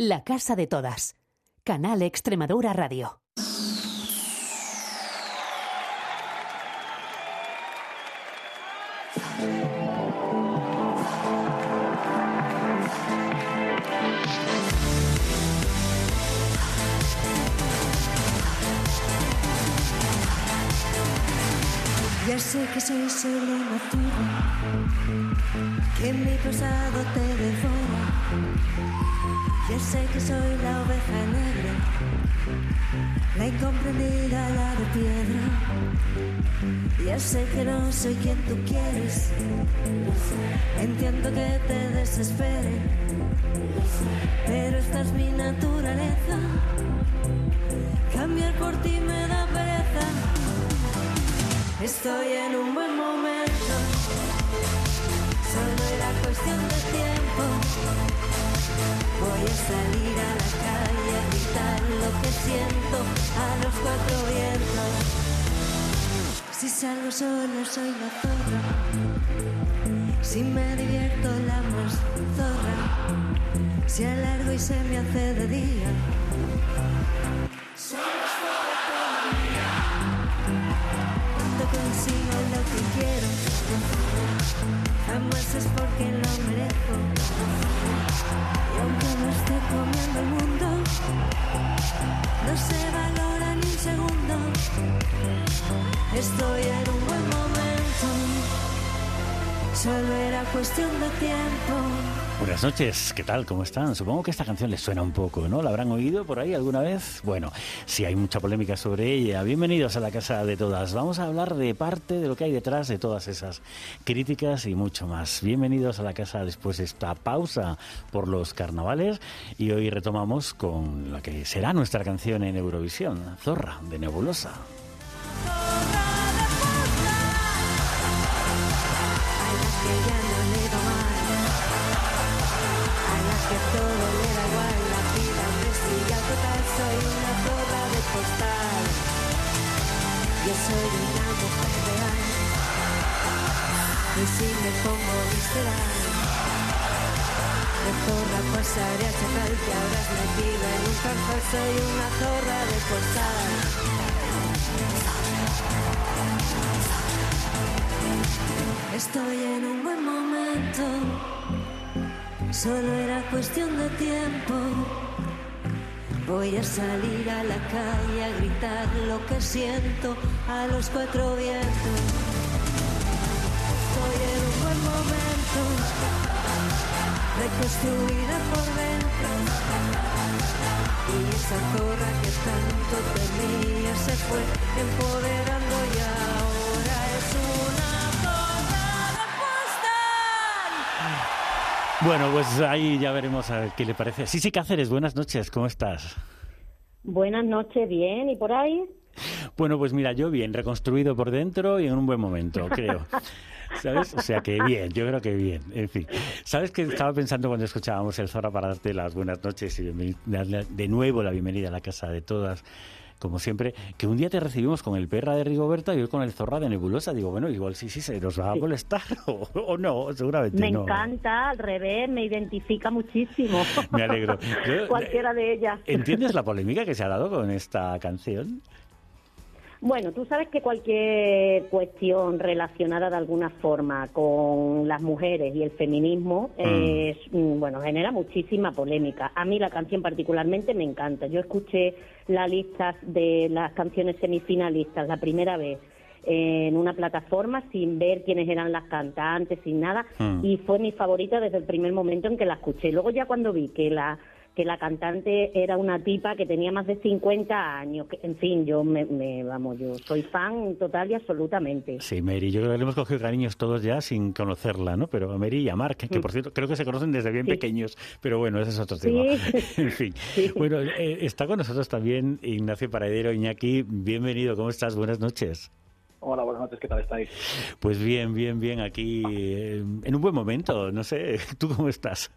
La Casa de Todas. Canal Extremadura Radio. Ya sé que soy solo turba, que mi pasado te devora. Ya sé que soy la oveja negra, la incomprendida, la de piedra. Ya sé que no soy quien tú quieres, entiendo que te desespere, pero esta es mi naturaleza. Cambiar por ti me da pereza. Estoy en un buen momento, solo era cuestión de tiempo. Voy a salir a la calle a gritar lo que siento a los cuatro vientos. Si salgo solo soy la zorra, si me divierto la más zorra, si alargo y se me hace de día. No se valora ni un segundo. Estoy en un buen momento, solo era cuestión de tiempo. Buenas noches, ¿qué tal? ¿Cómo están? Supongo que esta canción les suena un poco, ¿no? ¿La habrán oído por ahí alguna vez? Bueno, si hay mucha polémica sobre ella. Bienvenidos a la Casa de Todas. Vamos a hablar de parte de lo que hay detrás de todas esas críticas y mucho más. Bienvenidos a la casa después de esta pausa por los carnavales y hoy retomamos con la que será nuestra canción en Eurovisión, Zorra, de Nebulosa. Soy una mujer real, y si me pongo visceral, de zorra pasaré a chacal que habrás metido en un cárcel, soy una zorra de postal. Estoy en un buen momento, solo era cuestión de tiempo. Voy a salir a la calle a gritar lo que siento a los cuatro vientos. Estoy en un buen momento, reconstruida por dentro. Y esa zorra que tanto temía se fue empoderando y ahora es una Bueno, pues ahí ya veremos a ver qué le parece. Sí, sí, Cáceres, buenas noches, ¿cómo estás? Buenas noches, bien. ¿Y por ahí? Bueno, pues mira, yo bien, reconstruido por dentro y en un buen momento, creo. ¿Sabes? O sea que bien, yo creo que bien. En fin. ¿Sabes que estaba pensando cuando escuchábamos el Zorra para darte las buenas noches y darle de nuevo la bienvenida a la casa de todas? Como siempre, que un día te recibimos con el perra de Rigoberta y hoy con el zorra de Nebulosa. Digo, bueno, igual sí, sí, se nos va a molestar o, o no, seguramente Me no. encanta, al revés, me identifica muchísimo. Me alegro. Yo- Cualquiera de ellas. ¿Entiendes la polémica que se ha dado con esta canción? Bueno, tú sabes que cualquier cuestión relacionada de alguna forma con las mujeres y el feminismo es, mm, bueno, genera muchísima polémica. A mí la canción particularmente me encanta. Yo escuché la lista de las canciones semifinalistas la primera vez en una plataforma sin ver quiénes eran las cantantes, sin nada, Mm. y fue mi favorita desde el primer momento en que la escuché. Luego ya cuando vi que la que la cantante era una tipa que tenía más de 50 años, que, en fin, yo me, me- vamos, yo soy fan total y absolutamente. Sí, Mary, yo creo que le hemos cogido cariños todos ya sin conocerla, ¿no? Pero a Mary y a Mark, que por cierto creo que se conocen desde bien Mm. Sí. pequeños, pero bueno, ese es otro tema. Sí. en fin. Bueno, eh, está con nosotros también Ignacio Paredero. Iñaki, bienvenido, ¿cómo estás? Buenas noches. Hola, buenas noches, ¿qué tal estáis? Pues bien, bien, bien, aquí eh, en un buen momento, no sé, ¿tú cómo estás?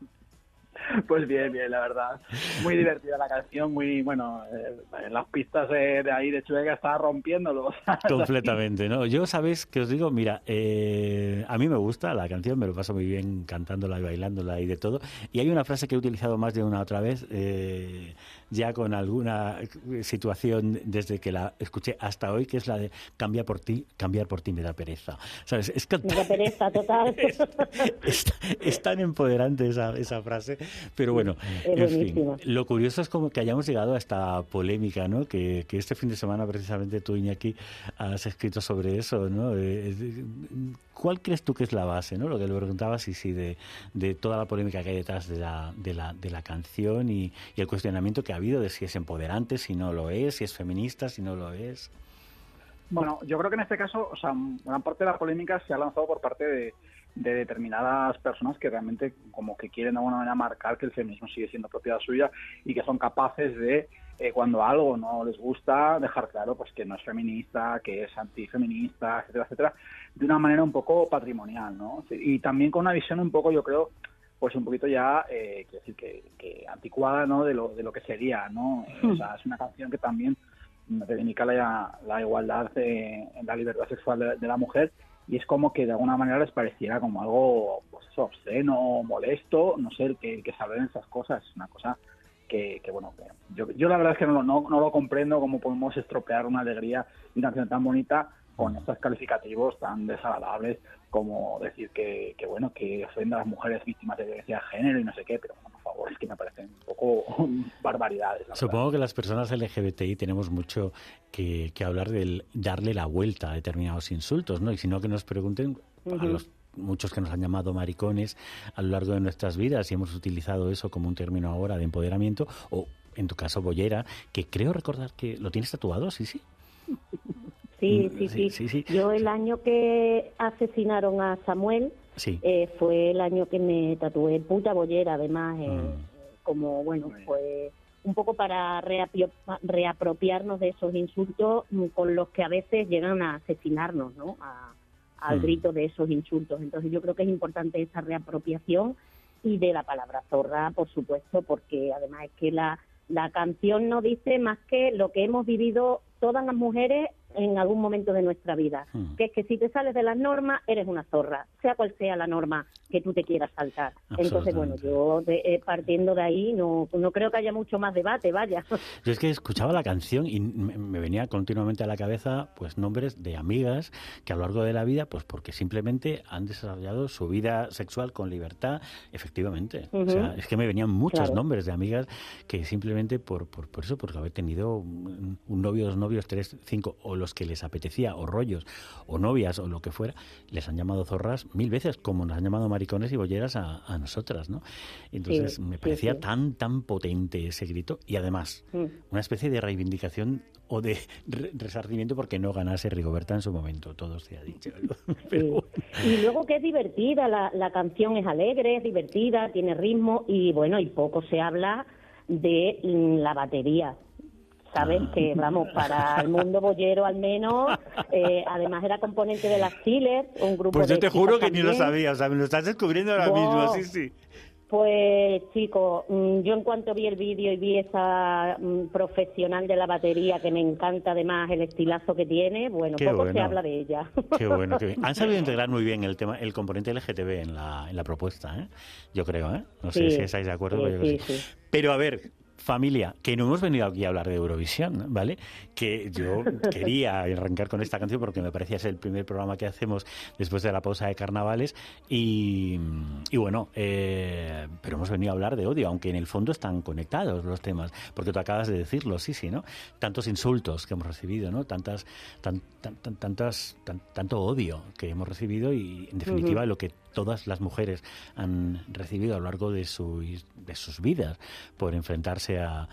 Pues bien, bien, la verdad. Muy divertida la canción, muy, bueno, eh, las pistas de, ahí de Chueca estaba rompiéndolo. Completamente, ¿no? Yo, ¿sabes que os digo? Mira, eh, a mí me gusta la canción, me lo paso muy bien cantándola y bailándola y de todo. Y hay una frase que he utilizado más de una otra vez, eh, ya con alguna situación desde que la escuché hasta hoy, que es la de cambiar por ti, cambiar por ti me da pereza. ¿Sabes? Es que... Me da pereza, total. Es, tan empoderante esa, esa frase. Pero bueno, en fin, lo curioso es como que hayamos llegado a esta polémica, ¿no? Que, que este fin de semana precisamente tú, Iñaki, has escrito sobre eso, ¿no? Eh, ¿Cuál crees tú que es la base, ¿no? Lo que le preguntabas y sí, de, de toda la polémica que hay detrás de la, de la, de la canción y, y el cuestionamiento que ha habido de si es empoderante, si no lo es, si es feminista, si no lo es. Bueno, yo creo que en este caso, o sea, gran parte de la polémica se ha lanzado por parte de, determinadas personas que realmente como que quieren de alguna manera marcar que el feminismo sigue siendo propiedad suya y que son capaces de eh, cuando algo no les gusta dejar claro pues que no es feminista, que es antifeminista, etcétera, etcétera, de una manera un poco patrimonial, ¿no? Y también con una visión un poco, yo creo, pues un poquito ya, eh, quiero decir, que, anticuada, ¿no? De lo, de lo que sería, ¿no? o sea, es una canción que también reivindica la, igualdad en la libertad sexual de, la mujer y es como que de alguna manera les pareciera como algo pues obsceno, molesto, no sé, que, que se hablen esas cosas, es una cosa que, que bueno, yo, yo la verdad es que no, no, no lo comprendo cómo podemos estropear una alegría y una canción tan bonita con estos calificativos tan desagradables como decir que, que bueno, que ofenda a las mujeres víctimas de violencia de género y no sé qué, pero bueno, por favor, es que me parecen un poco barbaridades. Supongo que las personas LGBTI tenemos mucho que, que, hablar del darle la vuelta a determinados insultos, ¿no? Y si no, que nos pregunten a los muchos que nos han llamado maricones a lo largo de nuestras vidas y hemos utilizado eso como un término ahora de empoderamiento, o en tu caso, bollera, que creo recordar que lo tienes tatuado, sí, sí. Sí, mm, sí, sí. Yo el año que asesinaron a Samuel eh, fue el año que me tatué puta bollera, además, eh, mm. como, bueno, pues un poco para reapropiarnos de esos insultos mm, con los que a veces llegan a asesinarnos, ¿no? Al grito de esos insultos. Entonces yo creo que es importante esa reapropiación y de la palabra zorra, por supuesto, porque además es que la, la canción no dice más que lo que hemos vivido todas las mujeres en algún momento de nuestra vida, hmm. que es que si te sales de las normas eres una zorra, sea cual sea la norma que tú te quieras saltar. Entonces, bueno, yo eh, partiendo de ahí no, no creo que haya mucho más debate, vaya. Yo es que escuchaba la canción y me venía continuamente a la cabeza pues nombres de amigas que a lo largo de la vida, pues porque simplemente han desarrollado su vida sexual con libertad, efectivamente. O sea, es que me venían muchos nombres de amigas que simplemente por, por, por eso, porque haber tenido un, novio, dos novios, tres, cinco, o los que les apetecía, o rollos, o novias, o lo que fuera, les han llamado zorras mil veces, como nos han llamado maricones y bolleras a, nosotras, ¿no? Entonces me parecía tan, tan potente ese grito y además mm. una especie de reivindicación o de resarcimiento porque no ganase Rigoberta en su momento, todo se ha dicho. Y luego que es divertida, la, la canción es alegre, es divertida, tiene ritmo y bueno, y poco se habla de la batería ¿sabes? Que vamos, para el mundo bollero al menos, eh, además era componente de las Killers, un grupo Pues yo te juro que ni lo sabía, o sea, me lo estás descubriendo ahora mismo, sí, sí. Pues chicos, mm, yo en cuanto vi el vídeo y vi esa mm, profesional de la batería que me encanta además el estilazo que tiene, bueno, poco se habla de ella. Qué bueno, qué bien. Han sabido integrar muy bien el tema, el componente LGTB en la, en la propuesta, ¿eh? Yo creo, ¿eh? No sé si estáis de acuerdo. pero, sí, pero a ver, familia, que no hemos venido aquí a hablar de Eurovisión, ¿vale? Que yo quería arrancar con esta canción porque me parecía ser el primer programa que hacemos después de la pausa de carnavales y, bueno, eh, pero hemos venido a hablar de odio, aunque en el fondo están conectados los temas, porque tú acabas de decirlo, sí, sí, ¿no? Tantos insultos que hemos recibido, ¿no? Tantas, tan, tantas, tanto odio que hemos recibido y, en definitiva, lo que todas las mujeres han recibido a lo largo de, su, de sus vidas por enfrentarse a,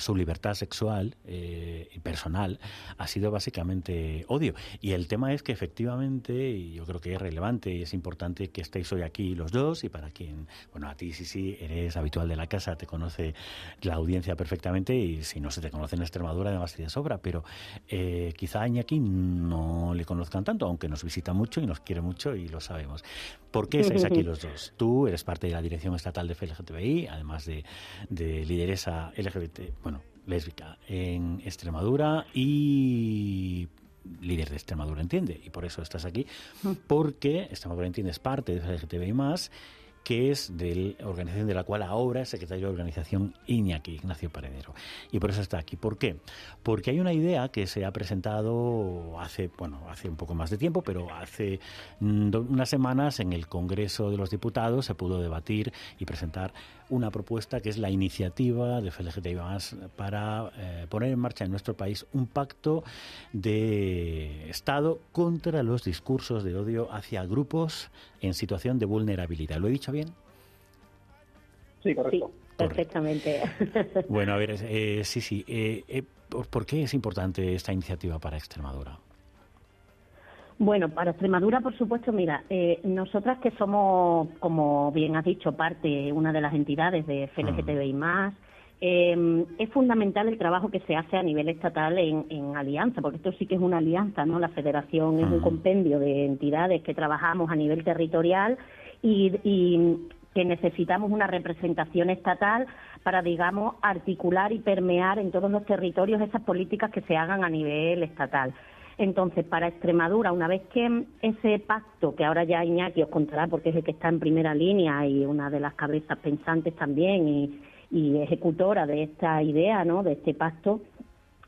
su libertad sexual eh, y personal ha sido básicamente odio. Y el tema es que efectivamente, y yo creo que es relevante y es importante que estéis hoy aquí los dos y para quien, bueno, a ti sí, sí, eres habitual de la casa, te conoce la audiencia perfectamente y si no se te conoce en Extremadura, además de sobra, pero eh, quizá a Iñaki no le conozcan tanto, aunque nos visita mucho y nos quiere mucho y lo sabemos. ¿Por qué estáis aquí los dos? Tú eres parte de la Dirección Estatal de FLGTBI, además de, de lideresa LGBT, bueno, lésbica en Extremadura y líder de Extremadura Entiende, y por eso estás aquí, porque Extremadura Entiende es parte de FLGTBI más que es de la organización de la cual ahora es secretario de organización Iñaki, Ignacio Paredero. Y por eso está aquí. ¿Por qué? Porque hay una idea que se ha presentado hace, bueno, hace un poco más de tiempo, pero hace mm, unas semanas en el Congreso de los Diputados se pudo debatir y presentar una propuesta que es la iniciativa de FLGTI para eh, poner en marcha en nuestro país un pacto de Estado contra los discursos de odio hacia grupos en situación de vulnerabilidad. ¿Lo he dicho bien? Sí, correcto. perfectamente. Bueno, a ver, eh, sí, sí. Eh, ¿Por qué es importante esta iniciativa para Extremadura? Bueno, para Extremadura, por supuesto, mira, eh, nosotras que somos, como bien has dicho, parte, una de las entidades de FLGTBI+, más, eh, es fundamental el trabajo que se hace a nivel estatal en, alianza, porque esto sí que es una alianza, ¿no? La federación es un compendio de entidades que trabajamos a nivel territorial y, y que necesitamos una representación estatal para, digamos, articular y permear en todos los territorios esas políticas que se hagan a nivel estatal. Entonces, para Extremadura, una vez que ese pacto, que ahora ya Iñaki os contará porque es el que está en primera línea y una de las cabezas pensantes también y, ejecutora de esta idea, ¿no? de este pacto,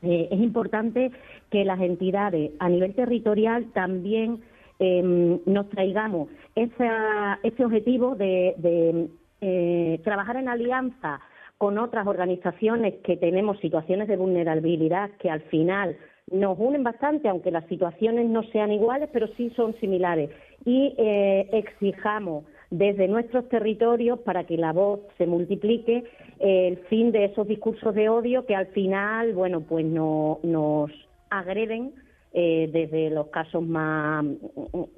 eh, es importante que las entidades a nivel territorial también em, nos traigamos ese objetivo de, eh, trabajar en alianza con otras organizaciones que tenemos situaciones de vulnerabilidad que al final nos unen bastante, aunque las situaciones no sean iguales, pero sí son similares. Y eh, exijamos desde nuestros territorios para que la voz se multiplique el fin de esos discursos de odio que al final, bueno, pues no, nos agreden eh, desde los casos más,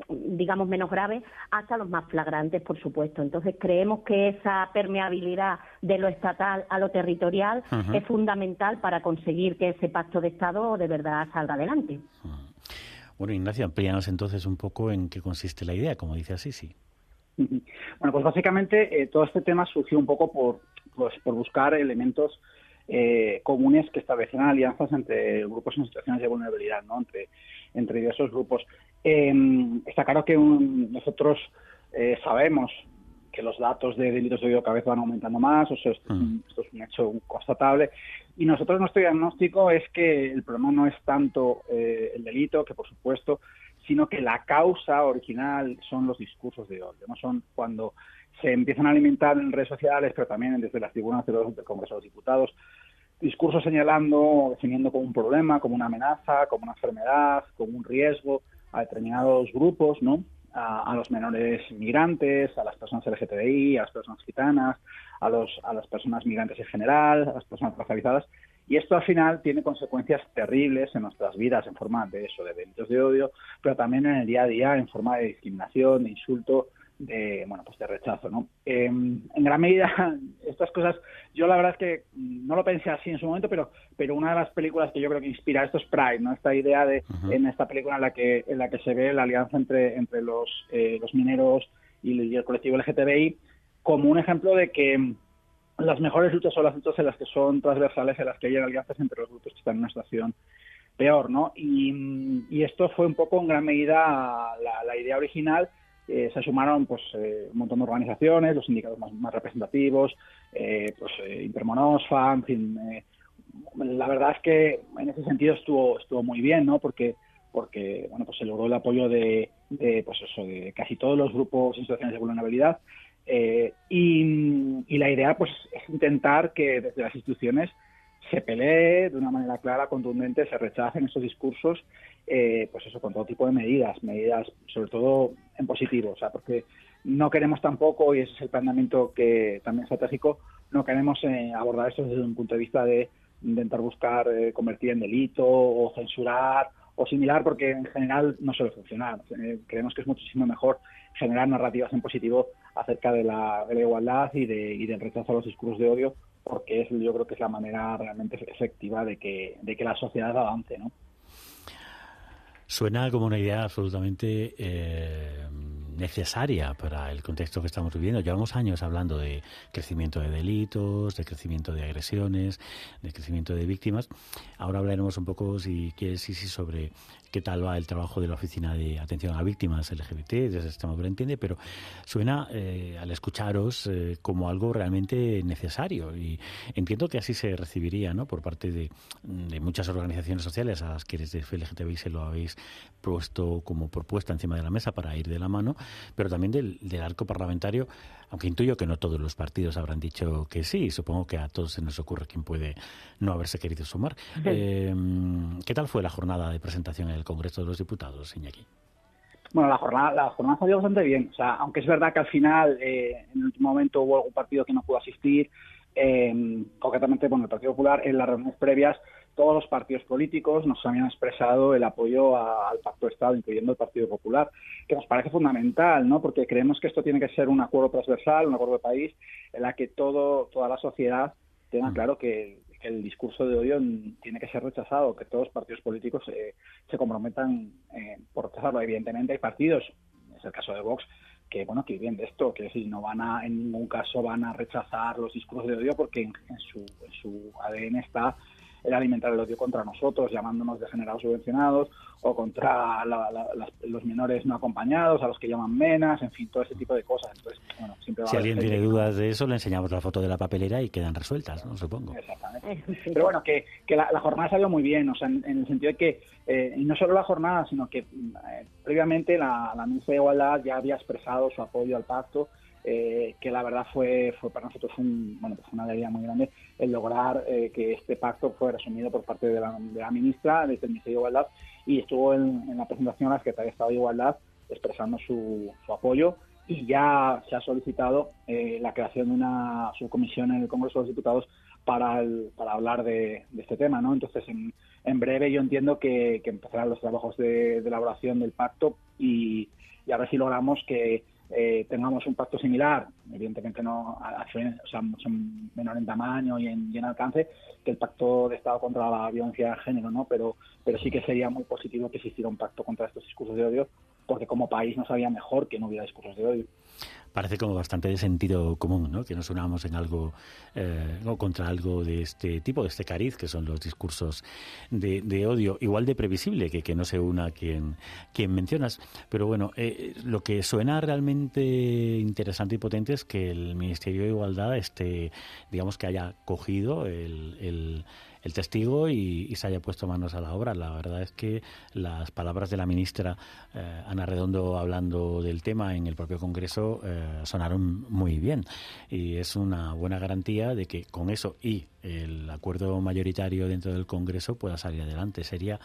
digamos, menos graves hasta los más flagrantes, por supuesto. Entonces, creemos que esa permeabilidad de lo estatal a lo territorial es fundamental para conseguir que ese pacto de Estado de verdad salga adelante. Bueno, Ignacio, amplíanos entonces un poco en qué consiste la idea, como dice así, sí. Bueno, pues básicamente eh, todo este tema surgió un poco por, pues, por buscar elementos eh, comunes que establecen alianzas entre grupos en situaciones de vulnerabilidad, ¿no? entre, entre diversos grupos. Em, está claro que nosotros eh, sabemos que los datos de delitos de odio cada vez van aumentando más, o sea, esto, es un, mm. hecho constatable. Y nosotros nuestro diagnóstico es que el problema no es tanto eh, el delito, que por supuesto, sino que la causa original son los discursos de odio. No son cuando se empiezan a alimentar en redes sociales, pero también desde las tribunas del Congreso de los Diputados, discursos señalando, definiendo como un problema, como una amenaza, como una enfermedad, como un riesgo a determinados grupos, ¿no? A, los menores migrantes, a las personas LGTBI, a las personas gitanas, a, los, a las personas migrantes en general, a las personas racializadas. Y esto al final tiene consecuencias terribles en nuestras vidas en forma de eso, de delitos de odio, pero también en el día a día en forma de discriminación, de insulto, de bueno pues de rechazo no em, en gran medida estas cosas yo la verdad es que no lo pensé así en su momento pero pero una de las películas que yo creo que inspira esto es Pride no esta idea de en esta película en la que en la que se ve la alianza entre entre los eh, los mineros y, el colectivo LGTBI como un ejemplo de que las mejores luchas son las luchas en las que son transversales en las que hay alianzas entre los grupos que están en una situación peor no y, y esto fue un poco en gran medida la idea original eh, se sumaron pues eh, un montón de organizaciones, los sindicatos más, representativos, eh, pues Intermonosfa, en fin. la verdad es que en ese sentido estuvo estuvo muy bien, ¿no? Porque porque bueno pues se logró el apoyo de, pues eso de casi todos los grupos en situaciones de vulnerabilidad y, y la idea pues es intentar que desde las instituciones se pelee de una manera clara, contundente, se rechacen esos discursos, eh, pues eso, con todo tipo de medidas, medidas sobre todo en positivo, o sea, porque no queremos tampoco, y ese es el planteamiento que también estratégico, no queremos eh, abordar esto desde un punto de vista de intentar buscar eh, convertir en delito o censurar o similar, porque en general no suele funcionar. Eh, creemos que es muchísimo mejor generar narrativas en positivo acerca de la, igualdad y, de, y del rechazo a los discursos de odio, porque es, yo creo que es la manera realmente efectiva de que, de que la sociedad avance, ¿no? Suena como una idea absolutamente eh, necesaria para el contexto que estamos viviendo. Llevamos años hablando de crecimiento de delitos, de crecimiento de agresiones, de crecimiento de víctimas. Ahora hablaremos un poco, si quieres, sí, sí, sobre qué tal va el trabajo de la Oficina de Atención a Víctimas LGBT, desde este lo entiende, pero suena eh, al escucharos eh, como algo realmente necesario y entiendo que así se recibiría ¿no? por parte de, muchas organizaciones sociales a las que desde LGTBI se lo habéis puesto como propuesta encima de la mesa para ir de la mano, pero también del, arco parlamentario, aunque intuyo que no todos los partidos habrán dicho que sí, supongo que a todos se nos ocurre quien puede no haberse querido sumar. Eh, ¿Qué tal fue la jornada de presentación en el Congreso de los Diputados, Iñaki? Bueno, la jornada, la jornada salió bastante bien. O sea, aunque es verdad que al final, eh, en el último momento hubo algún partido que no pudo asistir, eh, concretamente, bueno, el Partido Popular, en las reuniones previas, todos los partidos políticos nos habían expresado el apoyo al Pacto de Estado, incluyendo el Partido Popular, que nos parece fundamental, ¿no? Porque creemos que esto tiene que ser un acuerdo transversal, un acuerdo de país, en la que todo, toda la sociedad tenga mm. claro que que el discurso de odio tiene que ser rechazado, que todos los partidos políticos eh, se comprometan eh, por rechazarlo. Evidentemente hay partidos, es el caso de Vox, que bueno que viven de esto, que si no van a en ningún caso van a rechazar los discursos de odio porque en, su, en su ADN está el alimentar el odio contra nosotros, llamándonos degenerados subvencionados, o contra los menores no acompañados, a los que llaman menas, en fin, todo ese tipo de cosas. Entonces, bueno, siempre si alguien tiene dudas de eso, le enseñamos la foto de la papelera y quedan resueltas, ¿no? Supongo. Exactamente. Pero bueno, que, que la, jornada salió muy bien, o sea, en, el sentido de que, eh, y no solo la jornada, sino que eh, previamente la, la ministra de Igualdad ya había expresado su apoyo al pacto eh, que la verdad fue, fue para nosotros un, bueno, pues una alegría muy grande el lograr eh, que este pacto fuera asumido por parte de la, de la ministra, del Ministerio de Igualdad, y estuvo en, la presentación la Secretaría de Estado de Igualdad expresando su, su apoyo y ya se ha solicitado eh, la creación de una subcomisión en el Congreso de los Diputados para, para hablar de, este tema, ¿no? Entonces, en, en breve yo entiendo que, que empezarán los trabajos de, elaboración del pacto y, y a ver si logramos que eh, tengamos un pacto similar, evidentemente no, o sea, son menor en tamaño y en, alcance, que el pacto de Estado contra la violencia de género, ¿no? Pero, pero sí que sería muy positivo que existiera un pacto contra estos discursos de odio, porque como país nos había mejor que no hubiera discursos de odio parece como bastante de sentido común, ¿no? Que nos unamos en algo eh, contra algo de este tipo, de este cariz, que son los discursos de, odio, igual de previsible que, que no se una quien, quien mencionas. Pero bueno, eh, lo que suena realmente interesante y potente es que el Ministerio de Igualdad esté, digamos que haya cogido el testigo y, se haya puesto manos a la obra. La verdad es que las palabras de la ministra eh, Ana Redondo hablando del tema en el propio Congreso eh, sonaron muy bien y es una buena garantía de que con eso y el acuerdo mayoritario dentro del Congreso pueda salir adelante. Sería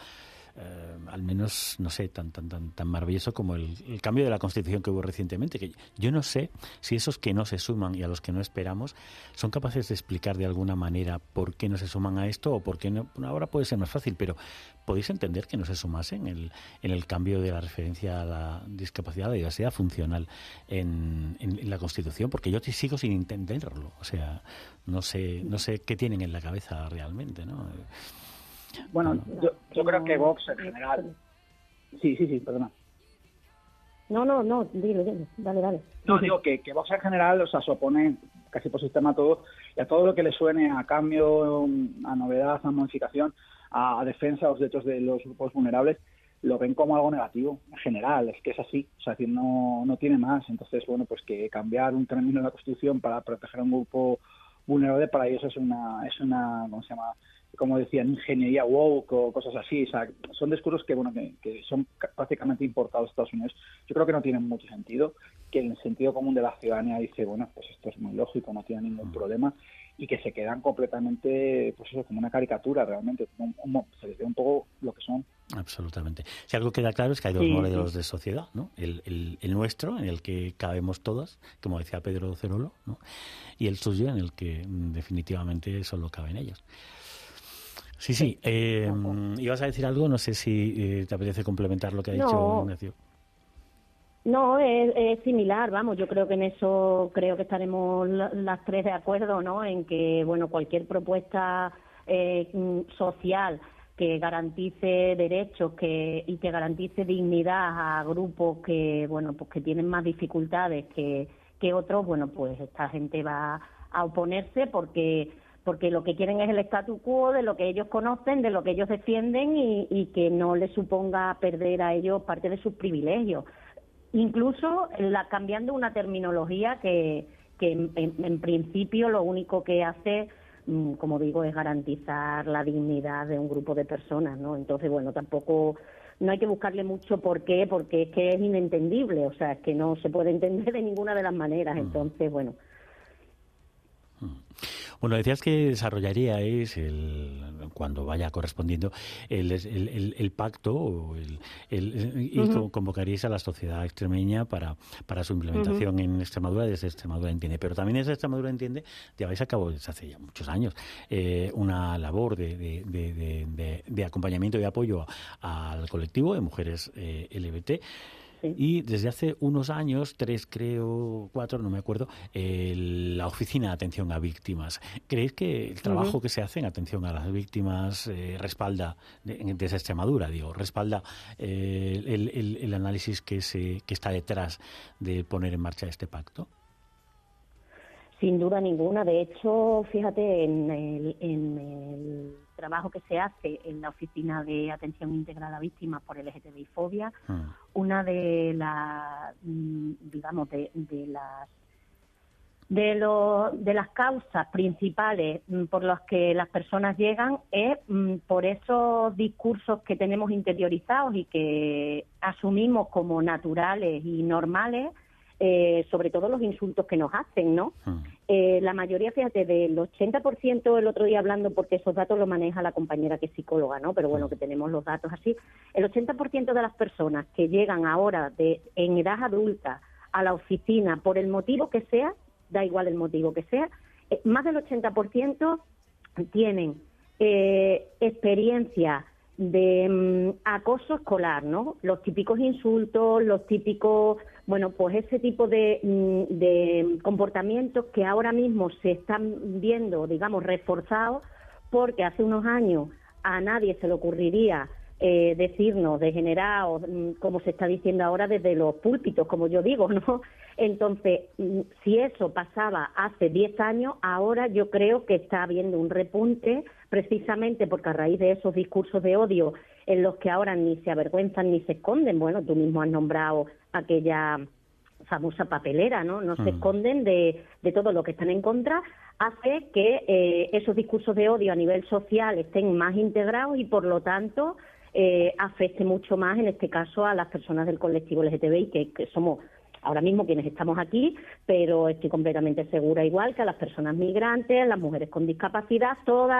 eh, al menos, no sé, tan, tan, tan, tan maravilloso como el, cambio de la Constitución que hubo recientemente, que yo no sé si esos que no se suman y a los que no esperamos son capaces de explicar de alguna manera por qué no se suman a esto o por qué no. Ahora puede ser más fácil, pero ¿podéis entender que no se sumasen en el, en el cambio de la referencia a la discapacidad, a la diversidad funcional en, en, la Constitución? Porque yo sigo sin entenderlo. O sea, no sé, no sé qué tienen en la cabeza realmente, ¿no? Bueno, yo, yo creo que Vox en general. Sí, sí, sí, perdona. No, no, no, dile, dile, dale, dale. No, digo que, que Vox en general, o sea, se opone casi por sistema a todo, y a todo lo que le suene a cambio, a novedad, a modificación, a, defensa de los derechos de los grupos vulnerables, lo ven como algo negativo, en general, es que es así, o sea, decir, no, no tiene más. Entonces, bueno, pues que cambiar un término en la Constitución para proteger a un grupo vulnerable para ellos es una, es una, ¿cómo se llama? como decían, ingeniería woke o cosas así. O sea, son discursos que, bueno, que, son prácticamente importados a Estados Unidos. Yo creo que no tienen mucho sentido, que en el sentido común de la ciudadanía dice, bueno, pues esto es muy lógico, no tiene ningún mm. problema. y que se quedan completamente, pues eso, como una caricatura realmente, se les ve un poco lo que son. Absolutamente. Si algo queda claro es que hay dos modelos de sociedad, ¿no? El, el, nuestro, en el que cabemos todas, como decía Pedro Cerolo, ¿no? y el suyo, en el que mm, definitivamente solo caben ellos. Sí, sí. Eh, ¿Ibas a decir algo? No sé si eh, te apetece complementar lo que ha dicho Ignacio. No, es, similar, vamos, yo creo que en eso creo que estaremos las tres de acuerdo, ¿no? En que, bueno, cualquier propuesta eh, social que garantice derechos que, y que garantice dignidad a grupos que, bueno, pues que tienen más dificultades que, que otros, bueno, pues esta gente va a oponerse porque porque lo que quieren es el statu quo de lo que ellos conocen, de lo que ellos defienden y, y que no les suponga perder a ellos parte de sus privilegios. Incluso la, cambiando una terminología que, que en, principio lo único que hace como digo es garantizar la dignidad de un grupo de personas no entonces bueno tampoco no hay que buscarle mucho por qué porque es que es inentendible o sea es que no se puede entender de ninguna de las maneras. Mm. entonces bueno bueno, decías que desarrollaríais, el, cuando vaya correspondiendo, el, el, pacto el, y convocaríais a la sociedad extremeña para, para su implementación en Extremadura, desde Extremadura Entiende. Pero también desde Extremadura Entiende lleváis a cabo desde hace ya muchos años eh, una labor de, de, de, acompañamiento y apoyo al colectivo de mujeres eh, LBT. Y desde hace unos años, tres creo, cuatro, no me acuerdo, la Oficina de Atención a Víctimas. ¿Creéis que el trabajo que se hace en atención a las víctimas eh, respalda, desde Extremadura, digo, respalda eh, el, análisis que, se, que está detrás de poner en marcha este pacto? Sin duda ninguna. De hecho, fíjate, en el trabajo que se hace en la Oficina de Atención Integral a Víctimas por LGTBI Fobia, ah. una de las, mm, digamos, de, las de, lo, de las causas principales mm, por las que las personas llegan es mm, por esos discursos que tenemos interiorizados y que asumimos como naturales y normales eh, sobre todo los insultos que nos hacen, ¿no? Ah. Eh, la mayoría, fíjate, del 80% el otro día hablando, porque esos datos los maneja la compañera que es psicóloga, ¿no? Pero bueno, que tenemos los datos así. El 80% de las personas que llegan ahora de, en edad adulta a la oficina, por el motivo que sea, da igual el motivo que sea, eh, más del 80% tienen eh, experiencia de mm, acoso escolar, ¿no? Los típicos insultos, los típicos, bueno, pues ese tipo de, mm, de comportamientos que ahora mismo se están viendo, digamos, reforzados, porque hace unos años a nadie se le ocurriría eh, decirnos degenerados, mm, como se está diciendo ahora desde los púlpitos, como yo digo, ¿no? Entonces, si eso pasaba hace 10 años, ahora yo creo que está habiendo un repunte precisamente porque a raíz de esos discursos de odio en los que ahora ni se avergüenzan ni se esconden, bueno, tú mismo has nombrado aquella famosa papelera, ¿no? No se mm. esconden de, de, todo lo que están en contra, hace que eh, esos discursos de odio a nivel social estén más integrados y por lo tanto eh, afecte mucho más, en este caso, a las personas del colectivo LGTBI, que, que somos ahora mismo quienes estamos aquí, pero estoy completamente segura igual que a las personas migrantes, las mujeres con discapacidad, todos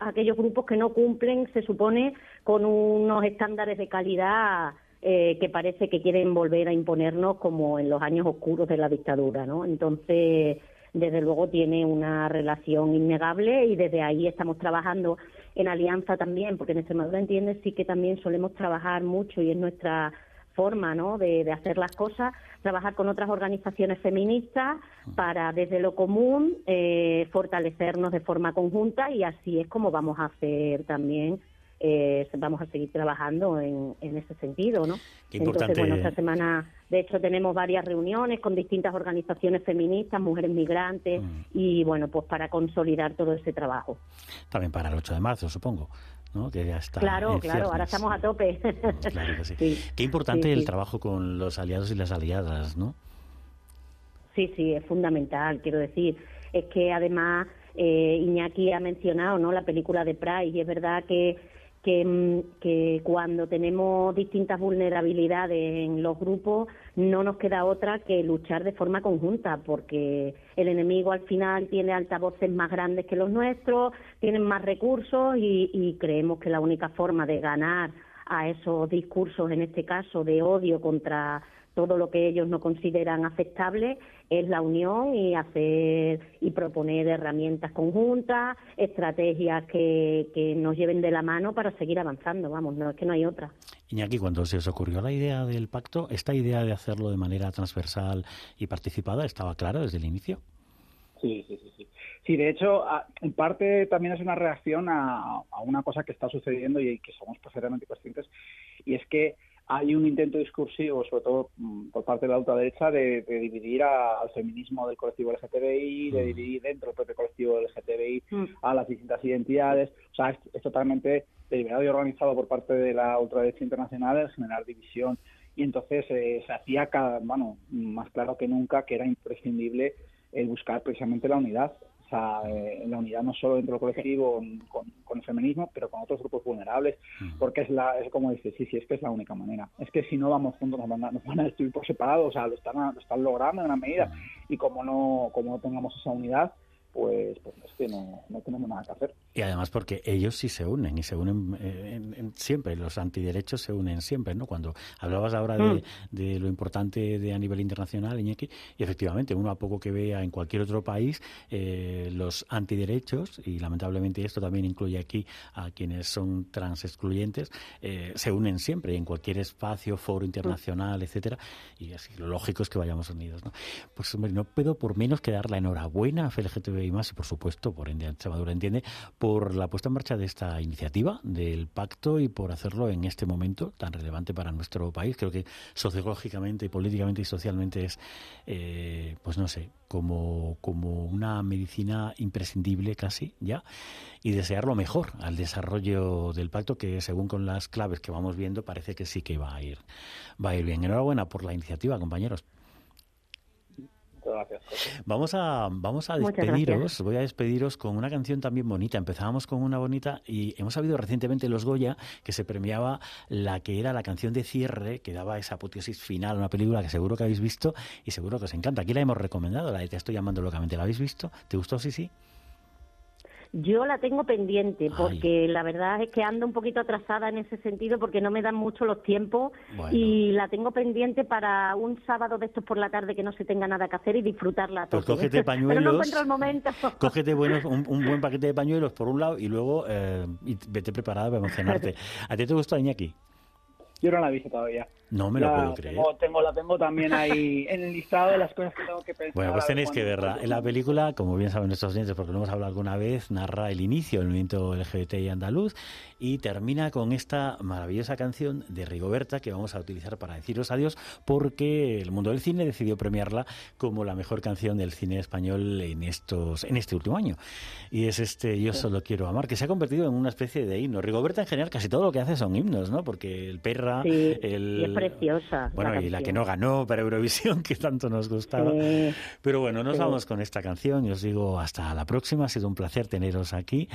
aquellos grupos que no cumplen, se supone, con unos estándares de calidad eh, que parece que quieren volver a imponernos como en los años oscuros de la dictadura, ¿no? Entonces, desde luego tiene una relación innegable y desde ahí estamos trabajando en alianza también, porque en Extremadura entiende sí que también solemos trabajar mucho y es nuestra forma ¿no? de, hacer las cosas, trabajar con otras organizaciones feministas para desde lo común eh, fortalecernos de forma conjunta y así es como vamos a hacer también eh, vamos a seguir trabajando en, ese sentido, ¿no? Entonces, bueno, esta semana, de hecho, tenemos varias reuniones con distintas organizaciones feministas, mujeres migrantes, mm. y bueno, pues para consolidar todo ese trabajo. También para el 8 de marzo, supongo. Que ya está claro, claro, ahora estamos a tope. Claro sí. Qué importante el trabajo con los aliados y las aliadas, ¿no? Sí, sí, es fundamental, quiero decir. Es que además eh, Iñaki ha mencionado ¿no? la película de Price y es verdad que que, mm, que cuando tenemos distintas vulnerabilidades en los grupos no nos queda otra que luchar de forma conjunta, porque el enemigo al final tiene altavoces más grandes que los nuestros, tienen más recursos y, y creemos que la única forma de ganar a esos discursos, en este caso de odio contra todo lo que ellos no consideran aceptable es la unión y hacer y proponer herramientas conjuntas, estrategias que, que nos lleven de la mano para seguir avanzando. Vamos, no es que no hay otra. Iñaki, cuando se os ocurrió la idea del pacto, ¿esta idea de hacerlo de manera transversal y participada estaba clara desde el inicio? Sí, sí, sí. Sí, sí de hecho, en parte también es una reacción a, a una cosa que está sucediendo y que somos perfectamente conscientes, y es que hay un intento discursivo, sobre todo mm, por parte de la ultraderecha, de, de dividir a, al feminismo del colectivo LGTBI, de dividir dentro del propio colectivo LGTBI Mm. a las distintas identidades. O sea, es, es totalmente deliberado y organizado por parte de la ultraderecha internacional el generar división. Y entonces eh, se hacía cada, bueno, más claro que nunca que era imprescindible el buscar precisamente la unidad. Eh, la unidad no solo dentro del colectivo con, con el feminismo, pero con otros grupos vulnerables, porque es la es como dice, sí, sí, es que es la única manera. Es que si no vamos juntos nos van a, nos van a destruir por separado, o sea, lo están, lo están logrando en una medida, y como no, como no tengamos esa unidad, pues, pues es que no, no tenemos nada que hacer. Y además porque ellos sí se unen y se unen eh, en, en, siempre, los antiderechos se unen siempre, ¿no? Cuando hablabas ahora de, Mm. de lo importante de a nivel internacional, Iñaki, y efectivamente uno a poco que vea en cualquier otro país eh, los antiderechos, y lamentablemente esto también incluye aquí a quienes son trans excluyentes, eh, se unen siempre en cualquier espacio, foro internacional, etcétera, y así lo lógico es que vayamos unidos, ¿no? Pues hombre, no puedo por menos que dar la enhorabuena a FLGTBI más y por supuesto por Ende- Extremadura Entiende por la puesta en marcha de esta iniciativa del pacto y por hacerlo en este momento tan relevante para nuestro país. Creo que sociológicamente, políticamente y socialmente es, eh, pues no sé, como, como una medicina imprescindible casi ya y desear lo mejor al desarrollo del pacto que según con las claves que vamos viendo parece que sí que va a ir va a ir bien. Enhorabuena por la iniciativa, compañeros. Muchas gracias. José. Vamos a, vamos a despediros, voy a despediros con una canción también bonita. Empezábamos con una bonita y hemos sabido recientemente en los Goya que se premiaba la que era la canción de cierre, que daba esa apoteosis final, una película que seguro que habéis visto y seguro que os encanta. Aquí la hemos recomendado, la de Te estoy llamando locamente. ¿La habéis visto? ¿Te gustó? Sí, sí. Yo la tengo pendiente Ay. porque la verdad es que ando un poquito atrasada en ese sentido porque no me dan mucho los tiempos Bueno. y la tengo pendiente para un sábado de estos por la tarde que no se tenga nada que hacer y disfrutarla. Pues tope. cógete Pero pañuelos. no encuentro el momento. Cógete buenos, un, un buen paquete de pañuelos por un lado y luego eh, y vete preparada para emocionarte. ¿A ti te gustó, Iñaki? Yo no la he visto todavía. No me lo puedo creer. Tengo, tengo- la tengo también ahí en el listado de las cosas que tengo que pensar. Bueno, pues tenéis que verla. En la película, como bien saben nuestros oyentes, porque lo hemos hablado alguna vez, narra el inicio del movimiento LGBTI andaluz y termina con esta maravillosa canción de Rigoberta que vamos a utilizar para deciros adiós porque el mundo del cine decidió premiarla como la mejor canción del cine español en estos en este último año. Y es este Yo solo quiero amar, que se ha convertido en una especie de himno. Rigoberta en general casi todo lo que hace son himnos, ¿no? Porque el Perra, Sí, el... y es preciosa. Bueno, y la que no ganó para Eurovisión, que tanto nos gustaba. Sí. Pero bueno, nos Sí. vamos con esta canción y os digo hasta la próxima. Ha sido un placer teneros aquí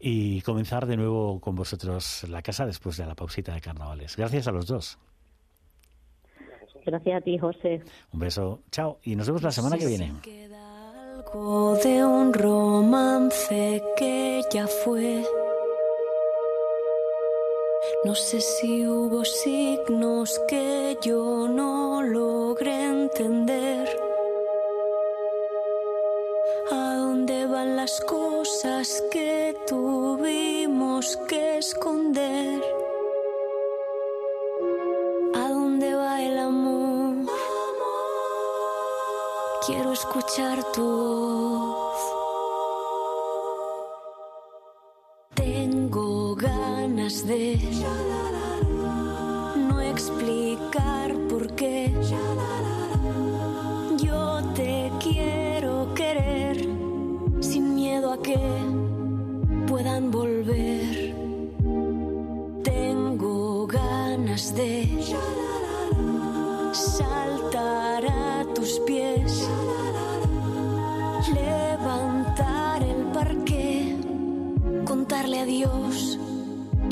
y comenzar de nuevo con vosotros la casa después de la pausita de carnavales. Gracias a los dos. Gracias a ti, José. Un beso, chao y nos vemos la semana que viene. Queda algo de un romance que ya fue. No sé si hubo signos que yo no logré entender. ¿A dónde van las cosas que tuvimos que esconder? ¿A dónde va el amor? Quiero escuchar tu voz. No explicar por qué. Yo te quiero querer sin miedo a que puedan volver. Tengo ganas de saltar a tus pies, levantar el parque, contarle a Dios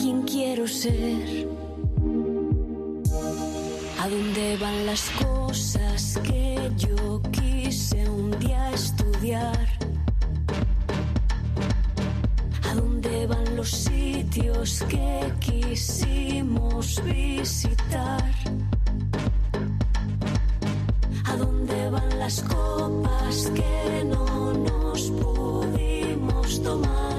quien quiero ser. ¿A dónde van las cosas que yo quise un día estudiar? ¿A dónde van los sitios que quisimos visitar? ¿A dónde van las copas que no nos pudimos tomar?